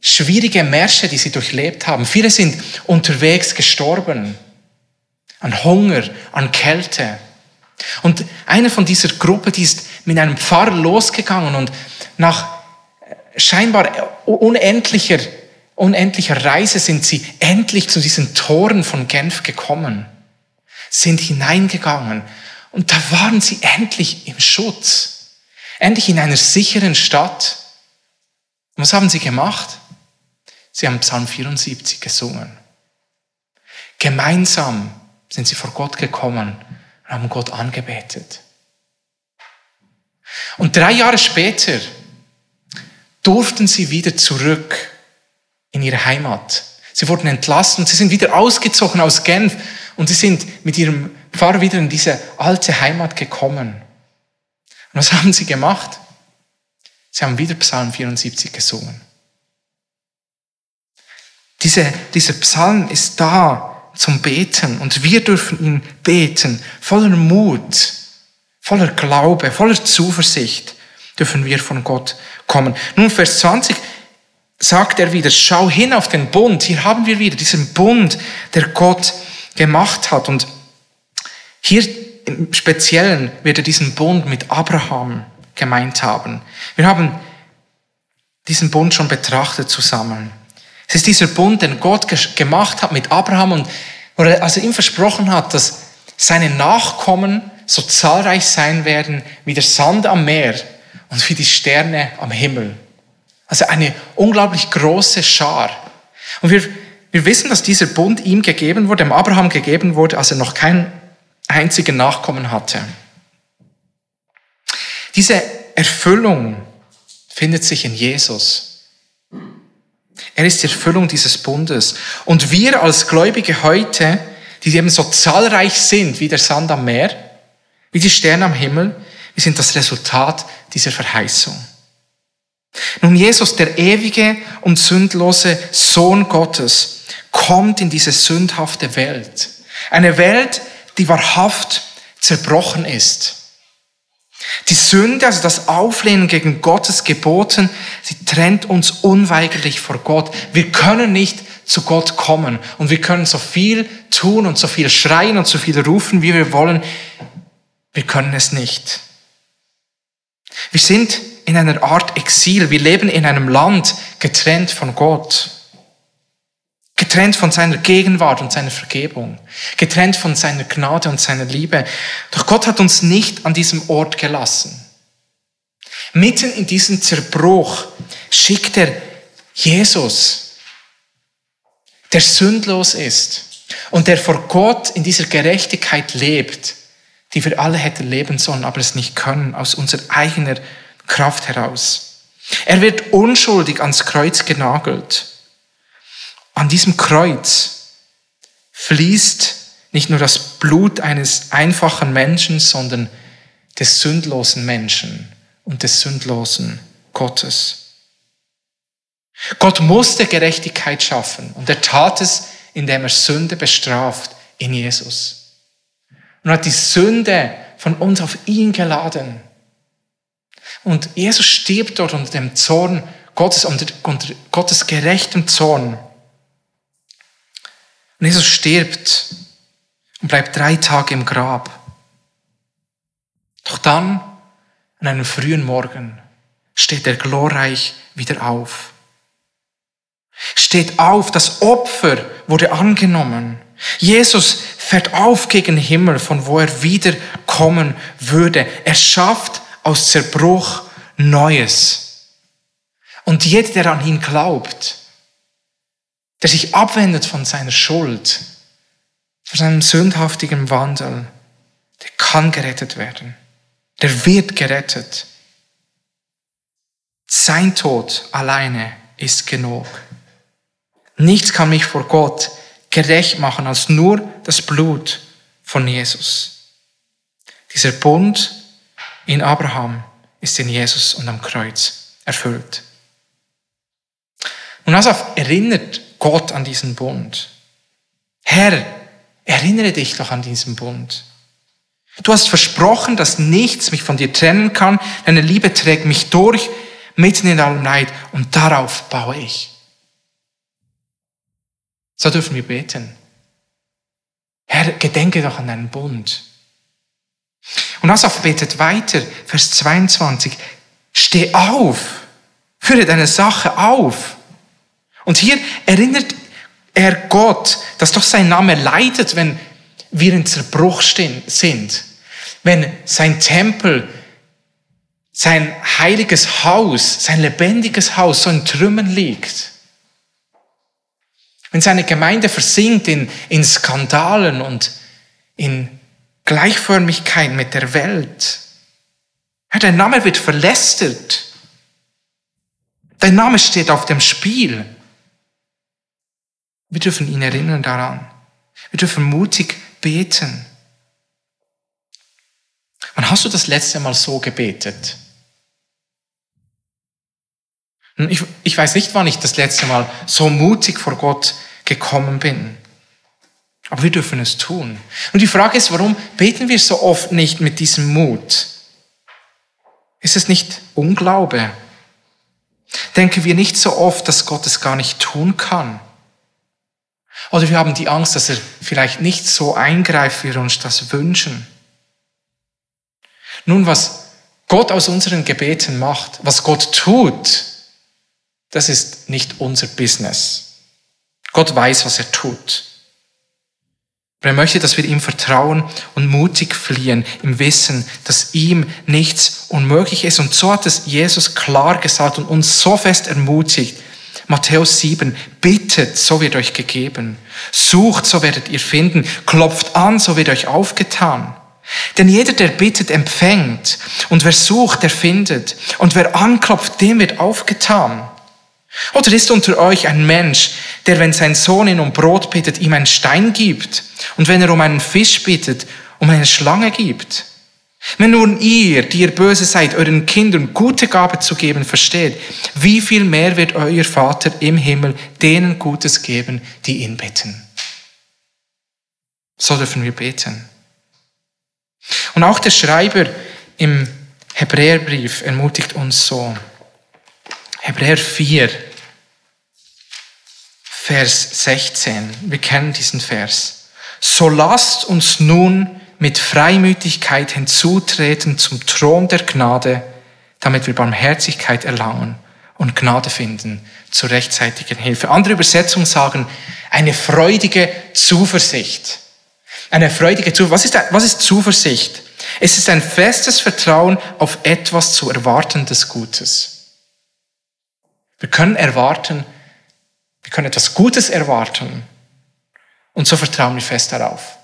schwierige Märsche, die sie durchlebt haben. Viele sind unterwegs gestorben. An Hunger, an Kälte. Und eine von dieser Gruppe, die ist mit einem Pfarrer losgegangen und nach scheinbar unendlicher, unendlicher Reise sind sie endlich zu diesen Toren von Genf gekommen, sind hineingegangen und da waren sie endlich im Schutz, endlich in einer sicheren Stadt. Und was haben sie gemacht? Sie haben Psalm 74 gesungen. Gemeinsam sind sie vor Gott gekommen und haben Gott angebetet. Und drei Jahre später durften sie wieder zurück in ihre Heimat. Sie wurden entlassen und sie sind wieder ausgezogen aus Genf und sie sind mit ihrem Pfarrer wieder in diese alte Heimat gekommen. Und was haben sie gemacht? Sie haben wieder Psalm 74 gesungen. Diese, dieser Psalm ist da zum Beten und wir dürfen ihn beten, voller Mut, voller Glaube, voller Zuversicht dürfen wir von Gott kommen. Nun, Vers 20 sagt er wieder, schau hin auf den Bund. Hier haben wir wieder diesen Bund, der Gott gemacht hat. Und hier im Speziellen wird er diesen Bund mit Abraham gemeint haben. Wir haben diesen Bund schon betrachtet zusammen. Es ist dieser Bund, den Gott gemacht hat mit Abraham und wo er also ihm versprochen hat, dass seine Nachkommen so zahlreich sein werden wie der Sand am Meer und wie die Sterne am Himmel. Also eine unglaublich große Schar. Und wir, wir wissen, dass dieser Bund ihm gegeben wurde, dem Abraham gegeben wurde, als er noch keinen einzigen Nachkommen hatte. Diese Erfüllung findet sich in Jesus. Er ist die Erfüllung dieses Bundes. Und wir als Gläubige heute, die eben so zahlreich sind wie der Sand am Meer, wie die Sterne am Himmel, wir sind das Resultat dieser Verheißung. Nun, Jesus, der ewige und sündlose Sohn Gottes, kommt in diese sündhafte Welt. Eine Welt, die wahrhaft zerbrochen ist. Die Sünde, also das Auflehnen gegen Gottes Geboten, sie trennt uns unweigerlich vor Gott. Wir können nicht zu Gott kommen und wir können so viel tun und so viel schreien und so viel rufen, wie wir wollen. Wir können es nicht. Wir sind in einer Art Exil. Wir leben in einem Land getrennt von Gott. Getrennt von seiner Gegenwart und seiner Vergebung. Getrennt von seiner Gnade und seiner Liebe. Doch Gott hat uns nicht an diesem Ort gelassen. Mitten in diesem Zerbruch schickt er Jesus, der sündlos ist und der vor Gott in dieser Gerechtigkeit lebt, die wir alle hätten leben sollen, aber es nicht können, aus unserer eigenen Kraft heraus. Er wird unschuldig ans Kreuz genagelt. An diesem Kreuz fließt nicht nur das Blut eines einfachen Menschen, sondern des sündlosen Menschen und des sündlosen Gottes. Gott musste Gerechtigkeit schaffen und er tat es, indem er Sünde bestraft in Jesus. Und hat die Sünde von uns auf ihn geladen. Und Jesus stirbt dort unter dem Zorn Gottes, unter, unter Gottes gerechtem Zorn. Und Jesus stirbt und bleibt drei Tage im Grab. Doch dann, an einem frühen Morgen, steht er glorreich wieder auf. Steht auf, das Opfer wurde angenommen. Jesus fährt auf gegen den Himmel, von wo er wiederkommen würde. Er schafft aus Zerbruch Neues. Und jeder, der an ihn glaubt, der sich abwendet von seiner Schuld, von seinem sündhaftigen Wandel, der kann gerettet werden. Der wird gerettet. Sein Tod alleine ist genug. Nichts kann mich vor Gott gerecht machen als nur das Blut von Jesus. Dieser Bund in Abraham ist in Jesus und am Kreuz erfüllt. Und Asaf erinnert Gott an diesen Bund. Herr, erinnere dich doch an diesen Bund. Du hast versprochen, dass nichts mich von dir trennen kann. Deine Liebe trägt mich durch, mitten in allem Leid. Und darauf baue ich. So dürfen wir beten. Herr, gedenke doch an deinen Bund. Und Asaf betet weiter, Vers 22. Steh auf, führe deine Sache auf. Und hier erinnert er Gott, dass doch sein Name leidet, wenn wir in Zerbruch sind, wenn sein Tempel, sein heiliges Haus, sein lebendiges Haus so in Trümmern liegt. Wenn seine Gemeinde versinkt in, in Skandalen und in Gleichförmigkeit mit der Welt. Ja, dein Name wird verlästert. Dein Name steht auf dem Spiel. Wir dürfen ihn erinnern daran. Wir dürfen mutig beten. Wann hast du das letzte Mal so gebetet? Ich, ich weiß nicht, wann ich das letzte Mal so mutig vor Gott gekommen bin. Aber wir dürfen es tun. Und die Frage ist, warum beten wir so oft nicht mit diesem Mut? Ist es nicht Unglaube? Denken wir nicht so oft, dass Gott es gar nicht tun kann? Oder wir haben die Angst, dass er vielleicht nicht so eingreift, wie wir uns das wünschen? Nun, was Gott aus unseren Gebeten macht, was Gott tut, das ist nicht unser Business. Gott weiß, was er tut. Er möchte, dass wir ihm vertrauen und mutig fliehen im Wissen, dass ihm nichts unmöglich ist. Und so hat es Jesus klar gesagt und uns so fest ermutigt. Matthäus 7, bittet, so wird euch gegeben. Sucht, so werdet ihr finden. Klopft an, so wird euch aufgetan. Denn jeder, der bittet, empfängt. Und wer sucht, der findet. Und wer anklopft, dem wird aufgetan. Oder ist unter euch ein Mensch, der, wenn sein Sohn ihn um Brot bittet, ihm einen Stein gibt? Und wenn er um einen Fisch bittet, um eine Schlange gibt? Wenn nun ihr, die ihr böse seid, euren Kindern gute Gabe zu geben versteht, wie viel mehr wird euer Vater im Himmel denen Gutes geben, die ihn bitten? So dürfen wir beten. Und auch der Schreiber im Hebräerbrief ermutigt uns so. Hebräer 4, Vers 16. Wir kennen diesen Vers. So lasst uns nun mit Freimütigkeit hinzutreten zum Thron der Gnade, damit wir Barmherzigkeit erlangen und Gnade finden zur rechtzeitigen Hilfe. Andere Übersetzungen sagen, eine freudige Zuversicht. Eine freudige Zuversicht. Was ist, was ist Zuversicht? Es ist ein festes Vertrauen auf etwas zu erwartendes Gutes. Wir können erwarten, wir können etwas Gutes erwarten und so vertrauen wir fest darauf.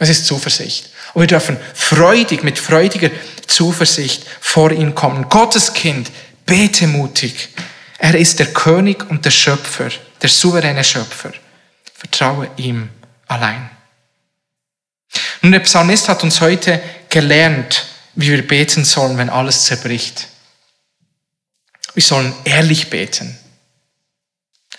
Das ist Zuversicht. Und wir dürfen freudig, mit freudiger Zuversicht vor ihn kommen. Gottes Kind, bete mutig. Er ist der König und der Schöpfer, der souveräne Schöpfer. Vertraue ihm allein. Nun, der Psalmist hat uns heute gelernt, wie wir beten sollen, wenn alles zerbricht. Wir sollen ehrlich beten.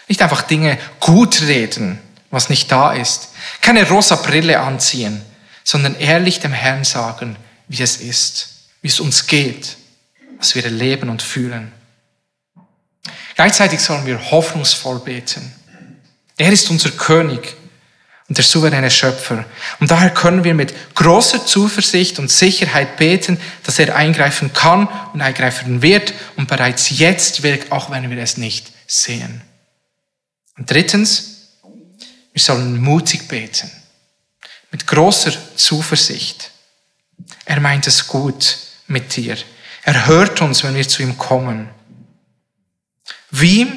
Nicht einfach Dinge gut reden, was nicht da ist. Keine rosa Brille anziehen, sondern ehrlich dem Herrn sagen, wie es ist, wie es uns geht, was wir erleben und fühlen. Gleichzeitig sollen wir hoffnungsvoll beten. Er ist unser König und der souveräne Schöpfer. Und daher können wir mit großer Zuversicht und Sicherheit beten, dass er eingreifen kann und eingreifen wird und bereits jetzt wirkt, auch wenn wir es nicht sehen. Und drittens, wir sollen mutig beten, mit großer Zuversicht. Er meint es gut mit dir. Er hört uns, wenn wir zu ihm kommen. Wie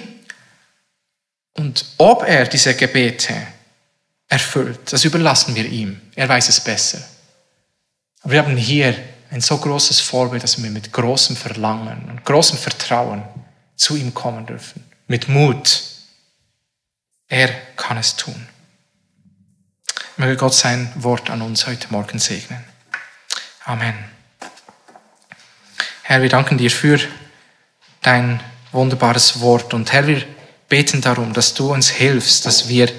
und ob er diese Gebete erfüllt, das überlassen wir ihm. Er weiß es besser. Aber wir haben hier ein so großes Vorbild, dass wir mit großem Verlangen und großem Vertrauen zu ihm kommen dürfen. Mit Mut er kann es tun. Möge Gott sein Wort an uns heute Morgen segnen. Amen. Herr, wir danken dir für dein wunderbares Wort. Und Herr, wir beten darum, dass du uns hilfst, dass wir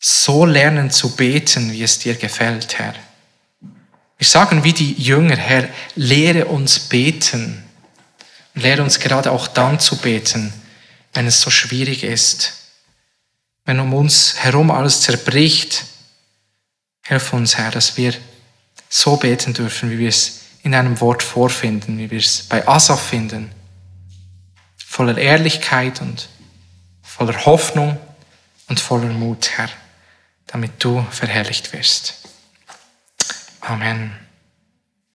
so lernen zu beten, wie es dir gefällt, Herr. Wir sagen wie die Jünger, Herr, lehre uns beten. Und lehre uns gerade auch dann zu beten, wenn es so schwierig ist. Wenn um uns herum alles zerbricht. Hilf uns, Herr, dass wir so beten dürfen, wie wir es in einem Wort vorfinden, wie wir es bei Asaf finden. Voller Ehrlichkeit und voller Hoffnung und voller Mut, Herr, damit du verherrlicht wirst. Amen.